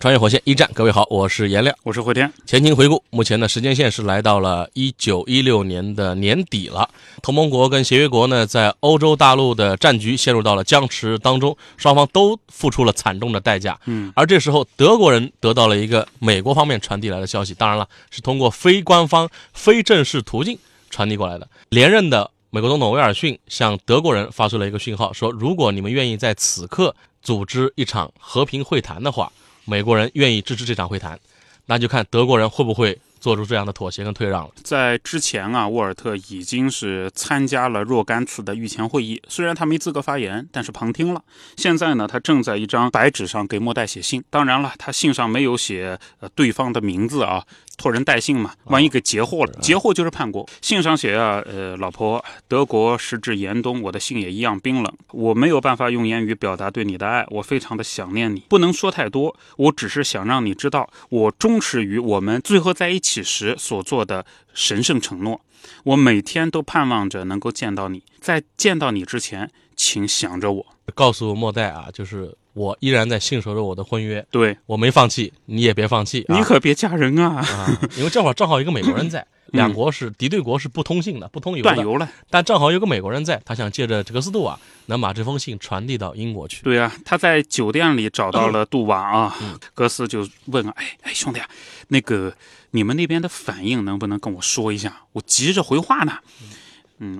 穿越火线一战，各位好，我是颜亮。我是慧天。前情回顾，目前的时间线是来到了一九一六年的年底了。同盟国跟协约国呢，在欧洲大陆的战局陷入到了僵持当中，双方都付出了惨重的代价。嗯，而这时候，德国人得到了一个美国方面传递来的消息，当然了，是通过非官方、非正式途径传递过来的。连任的美国总统威尔逊向德国人发出了一个讯号，说如果你们愿意在此刻组织一场和平会谈的话。美国人愿意支持这场会谈，那就看德国人会不会做出这样的妥协跟退让了。在之前啊，沃尔特已经是参加了若干次的御前会议，虽然他没资格发言，但是旁听了。现在呢，他正在一张白纸上给莫代写信。当然了，他信上没有写呃对方的名字啊。托人带信嘛，万一给截获了，截获就是叛国。信上写啊，呃，老婆，德国时至严冬，我的信也一样冰冷，我没有办法用言语表达对你的爱，我非常的想念你，不能说太多，我只是想让你知道，我忠实于我们最后在一起时所做的神圣承诺。我每天都盼望着能够见到你，在见到你之前，请想着我，告诉莫代啊，就是。我依然在信守着我的婚约，对我没放弃，你也别放弃，你可别嫁人啊！因为正好正好一个美国人在，两国是敌对国，是不通信的，不通邮的，断邮了。但正好有个美国人在，他想借着这个斯杜瓦，能把这封信传递到英国去。对啊，他在酒店里找到了杜瓦啊，格斯就问啊，哎哎兄弟啊，那个你们那边的反应能不能跟我说一下？我急着回话呢。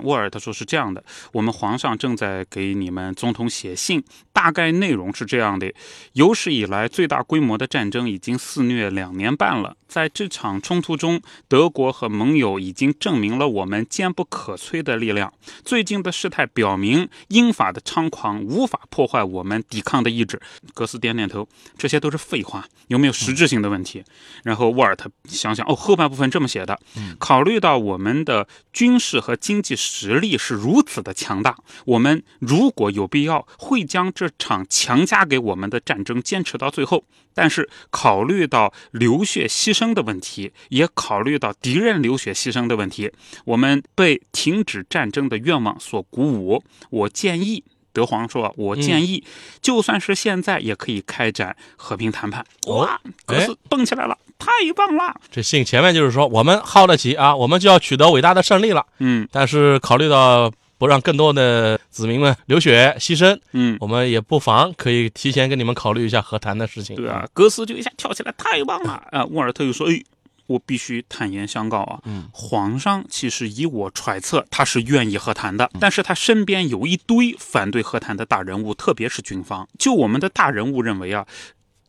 沃尔他说是这样的，我们皇上正在给你们总统写信，大概内容是这样的：有史以来最大规模的战争已经肆虐两年半了，在这场冲突中，德国和盟友已经证明了我们坚不可摧的力量。最近的事态表明，英法的猖狂无法破坏我们抵抗的意志。格斯点点头，这些都是废话，有没有实质性的问题？然后沃尔特想想，哦，后半部分这么写的，考虑到我们的军事和经济。实力是如此的强大，我们如果有必要，会将这场强加给我们的战争坚持到最后。但是，考虑到流血牺牲的问题，也考虑到敌人流血牺牲的问题，我们被停止战争的愿望所鼓舞。我建议。德皇说：“我建议，就算是现在，也可以开展和平谈判。”哇，格斯蹦起来了，太棒了！这信前面就是说，我们耗得起啊，我们就要取得伟大的胜利了。嗯，但是考虑到不让更多的子民们流血牺牲，嗯，我们也不妨可以提前跟你们考虑一下和谈的事情。对啊，格斯就一下跳起来，太棒了！啊，沃尔特又说：“哎。”我必须坦言相告啊，皇上其实以我揣测，他是愿意和谈的，但是他身边有一堆反对和谈的大人物，特别是军方。就我们的大人物认为啊。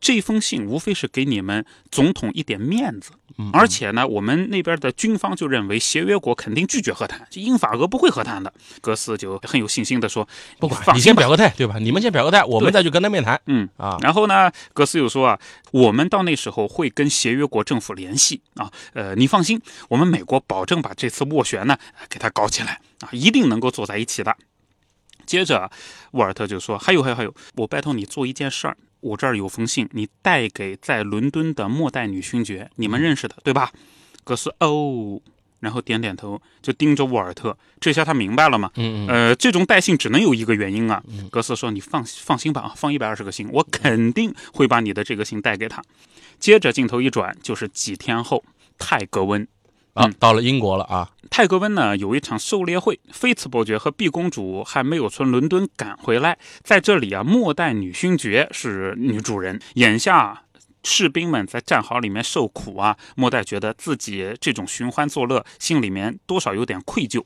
这封信无非是给你们总统一点面子，而且呢，我们那边的军方就认为协约国肯定拒绝和谈，英法俄不会和谈的。格斯就很有信心的说：“不管，你先表个态，对吧？你们先表个态，我们再去跟他面谈。”嗯啊，然后呢，格斯又说啊：“我们到那时候会跟协约国政府联系啊，呃，你放心，我们美国保证把这次斡旋呢给他搞起来啊，一定能够坐在一起的。”接着，沃尔特就说：“还有，还有，还有，我拜托你做一件事儿。”我这儿有封信，你带给在伦敦的末代女勋爵，你们认识的对吧？格斯哦，然后点点头，就盯着沃尔特。这下他明白了吗？嗯嗯。呃，这种带信只能有一个原因啊。格斯说：“你放放心吧，放一百二十个信，我肯定会把你的这个信带给他。”接着镜头一转，就是几天后，泰格温。啊，到了英国了啊！泰格温呢有一场狩猎会，菲茨伯爵和毕公主还没有从伦敦赶回来，在这里啊，末代女勋爵是女主人。眼下士兵们在战壕里面受苦啊，末代觉得自己这种寻欢作乐，心里面多少有点愧疚。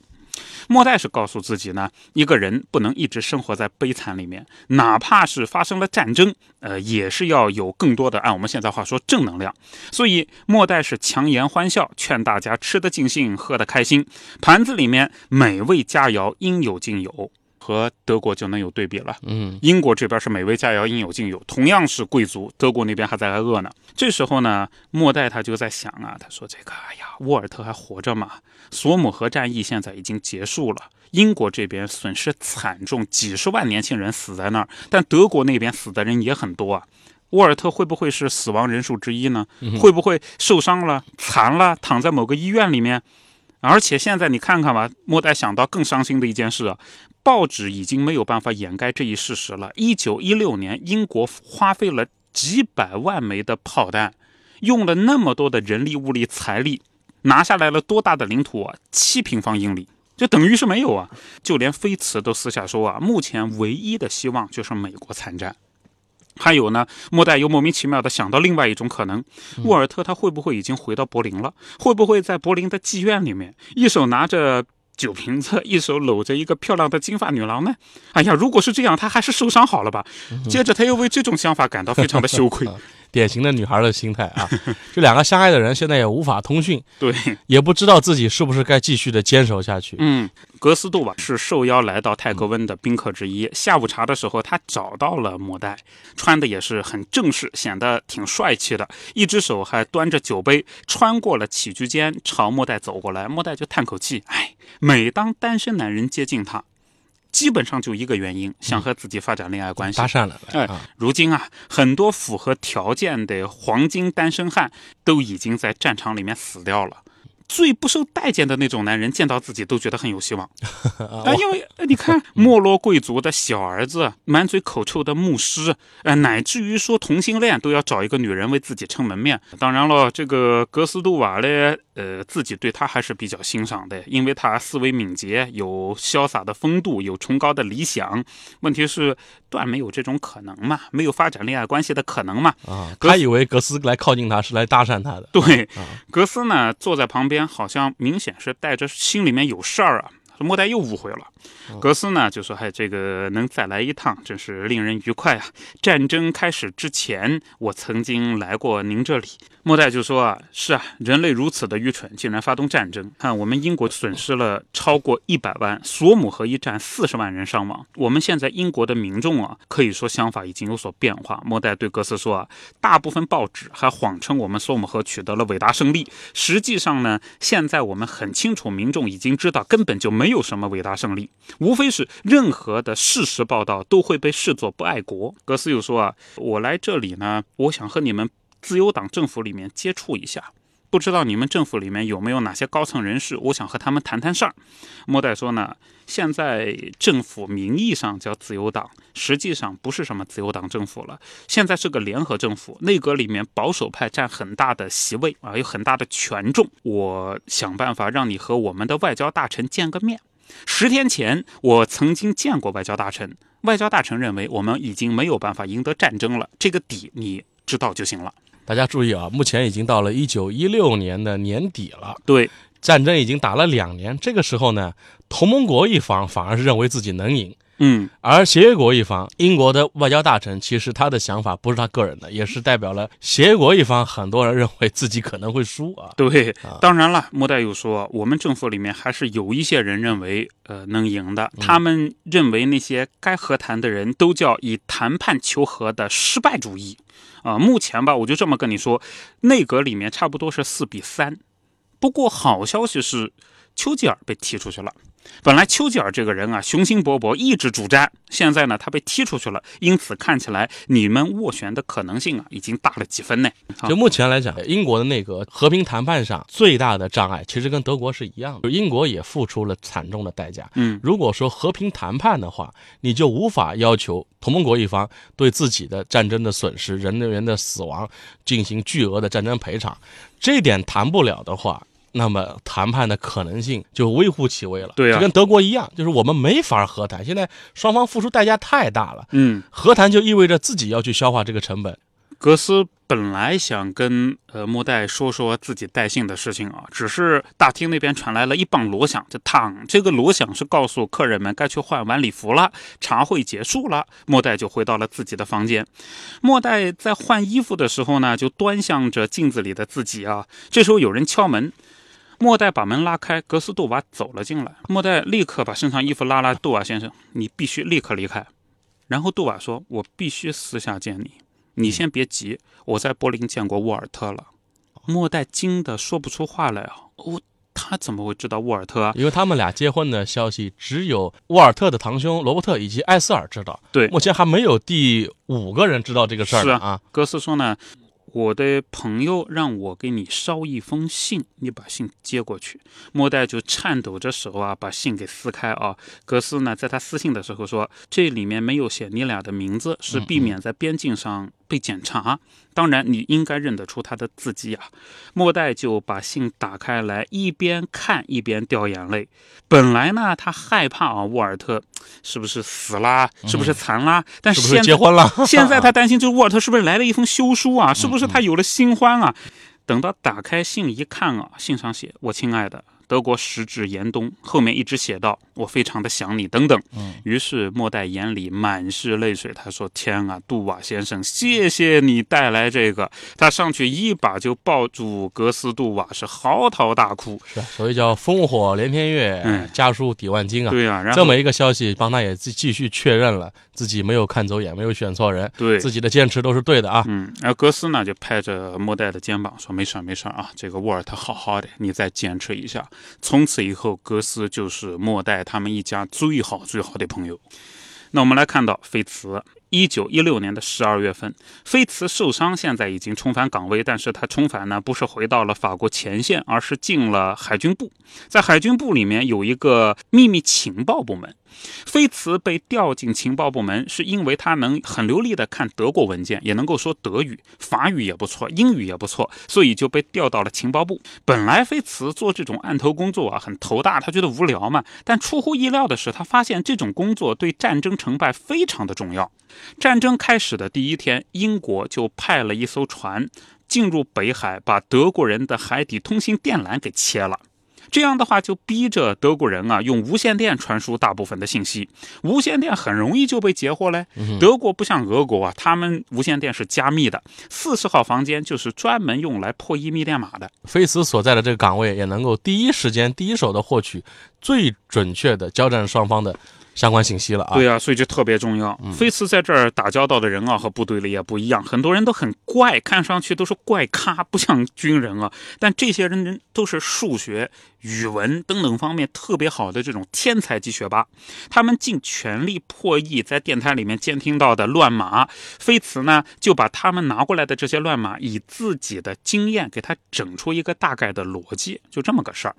莫代是告诉自己呢，一个人不能一直生活在悲惨里面，哪怕是发生了战争，呃，也是要有更多的按我们现在话说正能量。所以莫代是强颜欢笑，劝大家吃得尽兴，喝得开心，盘子里面美味佳肴应有尽有。和德国就能有对比了。嗯英国这边是美味佳肴应有尽有，同样是贵族，德国那边还在挨饿呢。这时候呢，莫代他就在想啊，他说这个，哎呀，沃尔特还活着吗？索姆河战役现在已经结束了，英国这边损失惨重，几十万年轻人死在那儿，但德国那边死的人也很多啊。沃尔特会不会是死亡人数之一呢？会不会受伤了、残了，躺在某个医院里面？而且现在你看看吧，莫代想到更伤心的一件事啊，报纸已经没有办法掩盖这一事实了。一九一六年，英国花费了几百万枚的炮弹，用了那么多的人力、物力、财力，拿下来了多大的领土啊？七平方英里，就等于是没有啊！就连菲茨都私下说啊，目前唯一的希望就是美国参战。还有呢，莫代又莫名其妙的想到另外一种可能，沃尔特他会不会已经回到柏林了？会不会在柏林的妓院里面，一手拿着酒瓶子，一手搂着一个漂亮的金发女郎呢？哎呀，如果是这样，他还是受伤好了吧？接着他又为这种想法感到非常的羞愧。典型的女孩的心态啊！这两个相爱的人现在也无法通讯，对，也不知道自己是不是该继续的坚守下去。嗯，格斯杜瓦是受邀来到泰格温的宾客之一。下午茶的时候，他找到了莫代，穿的也是很正式，显得挺帅气的，一只手还端着酒杯，穿过了起居间，朝莫代走过来。莫代就叹口气，哎，每当单身男人接近他。基本上就一个原因，想和自己发展恋爱关系。搭讪了，哎啊，如今啊，很多符合条件的黄金单身汉都已经在战场里面死掉了。最不受待见的那种男人，见到自己都觉得很有希望啊，因为呃你看，没落贵族的小儿子，满嘴口臭的牧师，呃，乃至于说同性恋都要找一个女人为自己撑门面。当然了，这个格斯杜瓦嘞，呃，自己对他还是比较欣赏的，因为他思维敏捷，有潇洒的风度，有崇高的理想。问题是，断没有这种可能嘛，没有发展恋爱关系的可能嘛。啊，格他以为格斯来靠近他是来搭讪他的。对啊，格斯呢坐在旁边，好像明显是带着心里面有事儿啊。莫代又误会了，格斯呢就说：“嗨，这个能再来一趟，真是令人愉快啊！战争开始之前，我曾经来过您这里。”莫代就说：“啊，是啊，人类如此的愚蠢，竟然发动战争。看，我们英国损失了超过一百万，索姆河一战四十万人伤亡。我们现在英国的民众啊，可以说想法已经有所变化。”莫代对格斯说：“啊，大部分报纸还谎称我们索姆河取得了伟大胜利，实际上呢，现在我们很清楚，民众已经知道根本就没没有什么伟大胜利，无非是任何的事实报道都会被视作不爱国。”格斯又说：“啊，我来这里呢，我想和你们。”自由党政府里面接触一下，不知道你们政府里面有没有哪些高层人士？我想和他们谈谈事儿。莫代说呢，现在政府名义上叫自由党，实际上不是什么自由党政府了，现在是个联合政府，内阁里面保守派占很大的席位啊，有很大的权重。我想办法让你和我们的外交大臣见个面。十天前，我曾经见过外交大臣，外交大臣认为我们已经没有办法赢得战争了，这个底你知道就行了。大家注意啊，目前已经到了一九一六年的年底了，对，战争已经打了两年。这个时候呢，同盟国一方反而是认为自己能赢，嗯，而协约国一方，英国的外交大臣其实他的想法不是他个人的，也是代表了协约国一方。很多人认为自己可能会输啊。对，当然了，莫代又说，我们政府里面还是有一些人认为，呃，能赢的。他们认为那些该和谈的人都叫以谈判求和的失败主义。啊，目前吧，我就这么跟你说，内阁里面差不多是四比三。不过好消息是，丘吉尔被踢出去了。本来丘吉尔这个人啊，雄心勃勃，一直主战。现在呢，他被踢出去了，因此看起来你们斡旋的可能性啊，已经大了几分呢。就目前来讲，英国的内阁和平谈判上最大的障碍，其实跟德国是一样的。英国也付出了惨重的代价。嗯，如果说和平谈判的话，你就无法要求同盟国一方对自己的战争的损失、人员的死亡进行巨额的战争赔偿，这点谈不了的话。那么谈判的可能性就微乎其微了。对啊，就跟德国一样，就是我们没法和谈。现在双方付出代价太大了。嗯，和谈就意味着自己要去消化这个成本。格斯本来想跟呃莫代说说自己带信的事情啊，只是大厅那边传来了一棒锣响，就嘡，这个锣响是告诉客人们该去换晚礼服了，茶会结束了。莫代就回到了自己的房间。莫代在换衣服的时候呢，就端详着镜子里的自己啊。这时候有人敲门。莫代把门拉开，格斯杜瓦走了进来。莫代立刻把身上衣服拉拉，杜瓦先生，你必须立刻离开。然后杜瓦说：“我必须私下见你，你先别急，我在柏林见过沃尔特了。”莫代惊得说不出话来啊！我他怎么会知道沃尔特啊？因为他们俩结婚的消息只有沃尔特的堂兄罗伯特以及艾斯尔知道，对，目前还没有第五个人知道这个事儿是啊啊。格斯说呢，我的朋友让我给你捎一封信，你把信接过去。莫代就颤抖着手啊，把信给撕开啊。格斯呢，在他私信的时候说，这里面没有写你俩的名字，是避免在边境上被检查。当然，你应该认得出他的字迹啊。莫代就把信打开来，一边看一边掉眼泪。本来呢，他害怕啊，沃尔特是不是死啦，是不是残啦？但是不现在是结婚了？现在他 担心，就是沃尔特是不是来了一封休书啊？是不是他有了新欢啊？等到打开信一看啊，信上写：“我亲爱的德国时至严冬。”后面一直写道：“我非常的想你。”等等。于是莫代眼里满是泪水，他说：“天啊，杜瓦先生，谢谢你带来这个。”他上去一把就抱住格斯杜瓦，是嚎啕大哭。是啊，所以叫烽火连天月，嗯家书抵万金啊。对呀、然后这么一个消息，帮他也继继续确认了自己没有看走眼，没有选错人，对自己的坚持都是对的啊。嗯，然后格斯呢就拍着莫代的肩膀说：“没事儿，没事儿啊，这个沃尔特好好的，你再坚持一下。”从此以后，格斯就是莫代他们一家最好最好的朋友。那我们来看到菲茨，一九一六年的十二月份，菲茨受伤，现在已经重返岗位，但是他重返呢不是回到了法国前线，而是进了海军部。在海军部里面有一个秘密情报部门。菲茨被调进情报部门，是因为他能很流利的看德国文件，也能够说德语、法语也不错，英语也不错，所以就被调到了情报部。本来菲茨做这种案头工作啊，很头大，他觉得无聊嘛。但出乎意料的是，他发现这种工作对战争成败非常的重要。战争开始的第一天，英国就派了一艘船进入北海，把德国人的海底通信电缆给切了。这样的话，就逼着德国人啊用无线电传输大部分的信息，无线电很容易就被截获嘞。德国不像俄国啊，他们无线电是加密的，四十号房间就是专门用来破译密电码的。菲茨所在的这个岗位也能够第一时间、第一手的获取最准确的交战双方的相关信息了啊。对啊，所以就特别重要。菲茨在这儿打交道的人啊，和部队里也不一样，很多人都很怪，看上去都是怪咖，不像军人啊。但这些人人都是数学、语文等等方面特别好的这种天才级学霸，他们尽全力破译在电台里面监听到的乱码。菲茨呢，就把他们拿过来的这些乱码，以自己的经验给他整出一个大概的逻辑，就这么个事儿。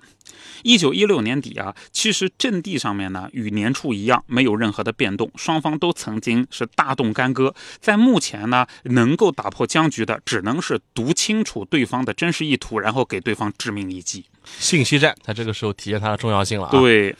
一九一六年底啊，其实阵地上面呢与年初一样，没有任何的变动，双方都曾经是大动干戈。在目前呢，能够打破僵局的，只能是读清楚对方的真实意图，然后给对方致命一击。信息战在这个时候体现它的重要性了啊。对。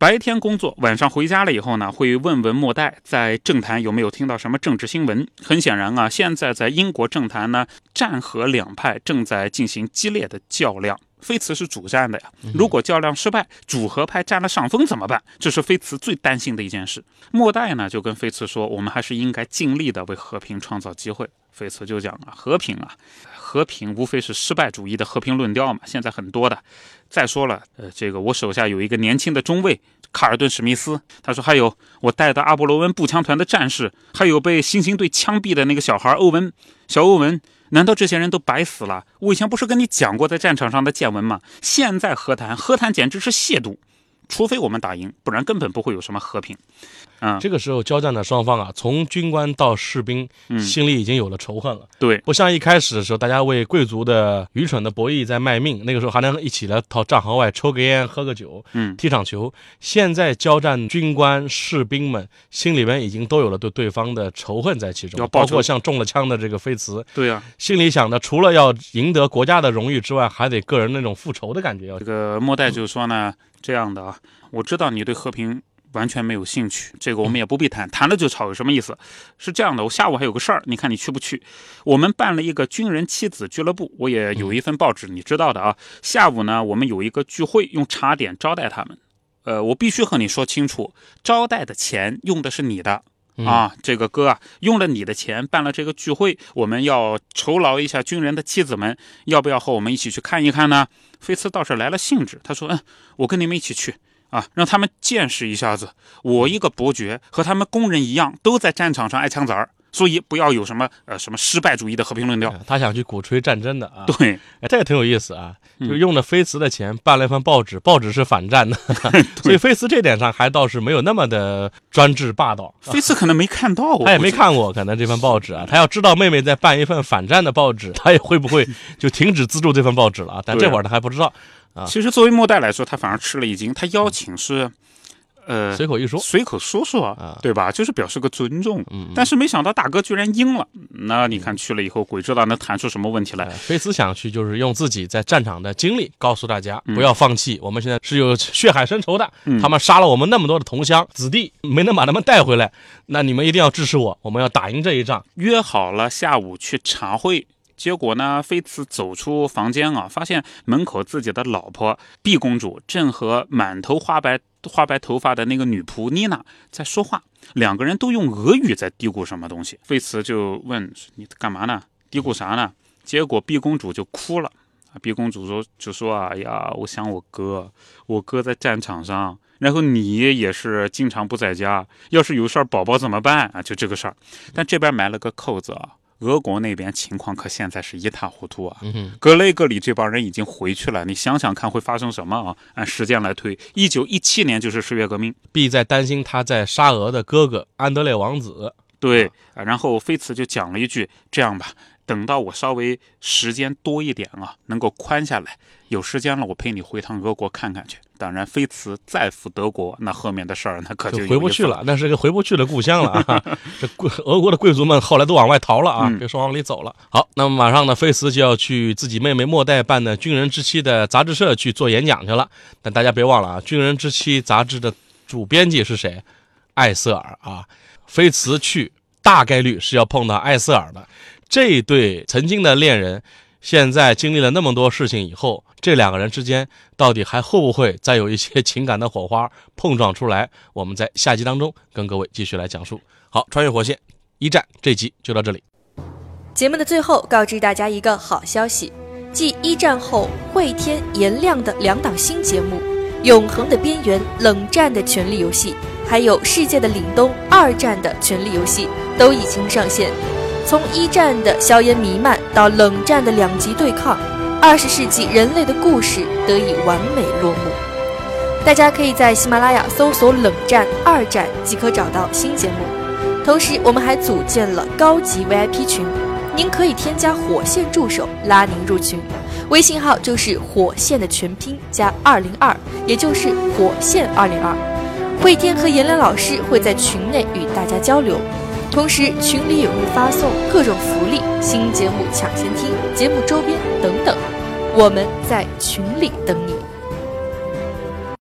白天工作，晚上回家了以后呢，会问问莫代在政坛有没有听到什么政治新闻。很显然啊，现在在英国政坛呢，战和两派正在进行激烈的较量。菲茨是主战的呀，如果较量失败，主和派占了上风怎么办？这是菲茨最担心的一件事。莫代呢就跟菲茨说，我们还是应该尽力的为和平创造机会。菲茨就讲啊，和平啊，和平无非是失败主义的和平论调嘛，现在很多的。再说了，呃，这个我手下有一个年轻的中尉卡尔顿·史密斯，他说还有我带的阿波罗温步枪团的战士，还有被猩猩队枪毙的那个小孩欧文，小欧文。难道这些人都白死了？我以前不是跟你讲过在战场上的见闻吗？现在和谈，和谈简直是亵渎。除非我们打赢，不然根本不会有什么和平。嗯，这个时候交战的双方啊，从军官到士兵，嗯。心里已经有了仇恨了。对，不像一开始的时候，大家为贵族的愚蠢的博弈在卖命，那个时候还能一起来到战壕外抽个烟、喝个酒、嗯，踢场球。现在交战，军官、士兵们心里面已经都有了对对方的仇恨在其中包括像中了枪的这个菲茨，对呀、心里想的除了要赢得国家的荣誉之外，还得个人那种复仇的感觉要。这个莫代就说呢，这样的啊，我知道你对和平完全没有兴趣，这个我们也不必谈，谈了就吵有什么意思？是这样的，我下午还有个事儿，你看你去不去？我们办了一个军人妻子俱乐部，我也有一份报纸，你知道的啊。下午呢，我们有一个聚会，用茶点招待他们。呃，我必须和你说清楚，招待的钱用的是你的。啊，这个哥啊，用了你的钱办了这个聚会，我们要酬劳一下军人的妻子们，要不要和我们一起去看一看呢？菲茨倒是来了兴致，他说：“嗯，我跟你们一起去啊，让他们见识一下子，我一个伯爵和他们工人一样，都在战场上挨枪子儿。”所以不要有什么呃什么失败主义的和平论调。他想去鼓吹战争的啊。对，哎，这个挺有意思啊，就用了菲茨的钱办了一份报纸，报纸是反战的，所以菲茨这点上还倒是没有那么的专制霸道。菲茨可能没看到，他也没看过可能这份报纸啊，他要知道妹妹在办一份反战的报纸，他也会不会就停止资助这份报纸了啊？但这会儿他还不知道啊。其实作为末代来说，他反而吃了一惊，他邀请是。呃，随口一说，随口说说，啊对吧？就是表示个尊重。嗯，但是没想到大哥居然应了。那你看去了以后，鬼知道能谈出什么问题来。菲茨想去，就是用自己在战场的经历告诉大家，不要放弃。我们现在是有血海深仇的，他们杀了我们那么多的同乡子弟，没能把他们带回来。那你们一定要支持我，我们要打赢这一仗。约好了下午去茶会。结果呢？菲茨走出房间啊，发现门口自己的老婆碧公主正和满头花白花白头发的那个女仆妮娜在说话，两个人都用俄语在嘀咕什么东西。菲茨就问：“你干嘛呢？嘀咕啥呢？”结果碧公主就哭了。碧公主说：“就说啊，呀，我想我哥，我哥在战场上，然后你也是经常不在家，要是有事儿，宝宝怎么办啊？就这个事儿。但这边埋了个扣子啊。”俄国那边情况可现在是一塌糊涂啊！格雷格里这帮人已经回去了，你想想看会发生什么啊？按时间来推，一九一七年就是十月革命。必在担心他在沙俄的哥哥安德烈王子。对啊，然后菲茨就讲了一句：“这样吧。”等到我稍微时间多一点啊，能够宽下来，有时间了，我陪你回趟俄国看看去。当然，菲茨再赴德国，那后面的事儿那可就回不去了，那是个回不去的故乡了啊！这 贵俄国的贵族们后来都往外逃了啊，别说往里走了。好，那么马上呢，菲茨就要去自己妹妹莫代办的《军人之妻》的杂志社去做演讲去了。但大家别忘了啊，《军人之妻》杂志的主编辑是谁？艾瑟尔啊，菲茨去大概率是要碰到艾瑟尔的。这对曾经的恋人，现在经历了那么多事情以后，这两个人之间到底还会不会再有一些情感的火花碰撞出来？我们在下集当中跟各位继续来讲述。好，穿越火线一战这集就到这里。节目的最后告知大家一个好消息，继一战后会天颜亮的两档新节目《永恒的边缘》《冷战的权力游戏》，还有《世界的凛冬》《二战的权力游戏》都已经上线。从一战的硝烟弥漫到冷战的两极对抗，二十世纪人类的故事得以完美落幕。大家可以在喜马拉雅搜索“冷战二战”即可找到新节目。同时，我们还组建了高级 VIP 群，您可以添加火线助手拉您入群，微信号就是火线的全拼加二零二，也就是火线二零二。慧天和颜良老师会在群内与大家交流。同时，群里也会发送各种福利、新节目抢先听、节目周边等等，我们在群里等你。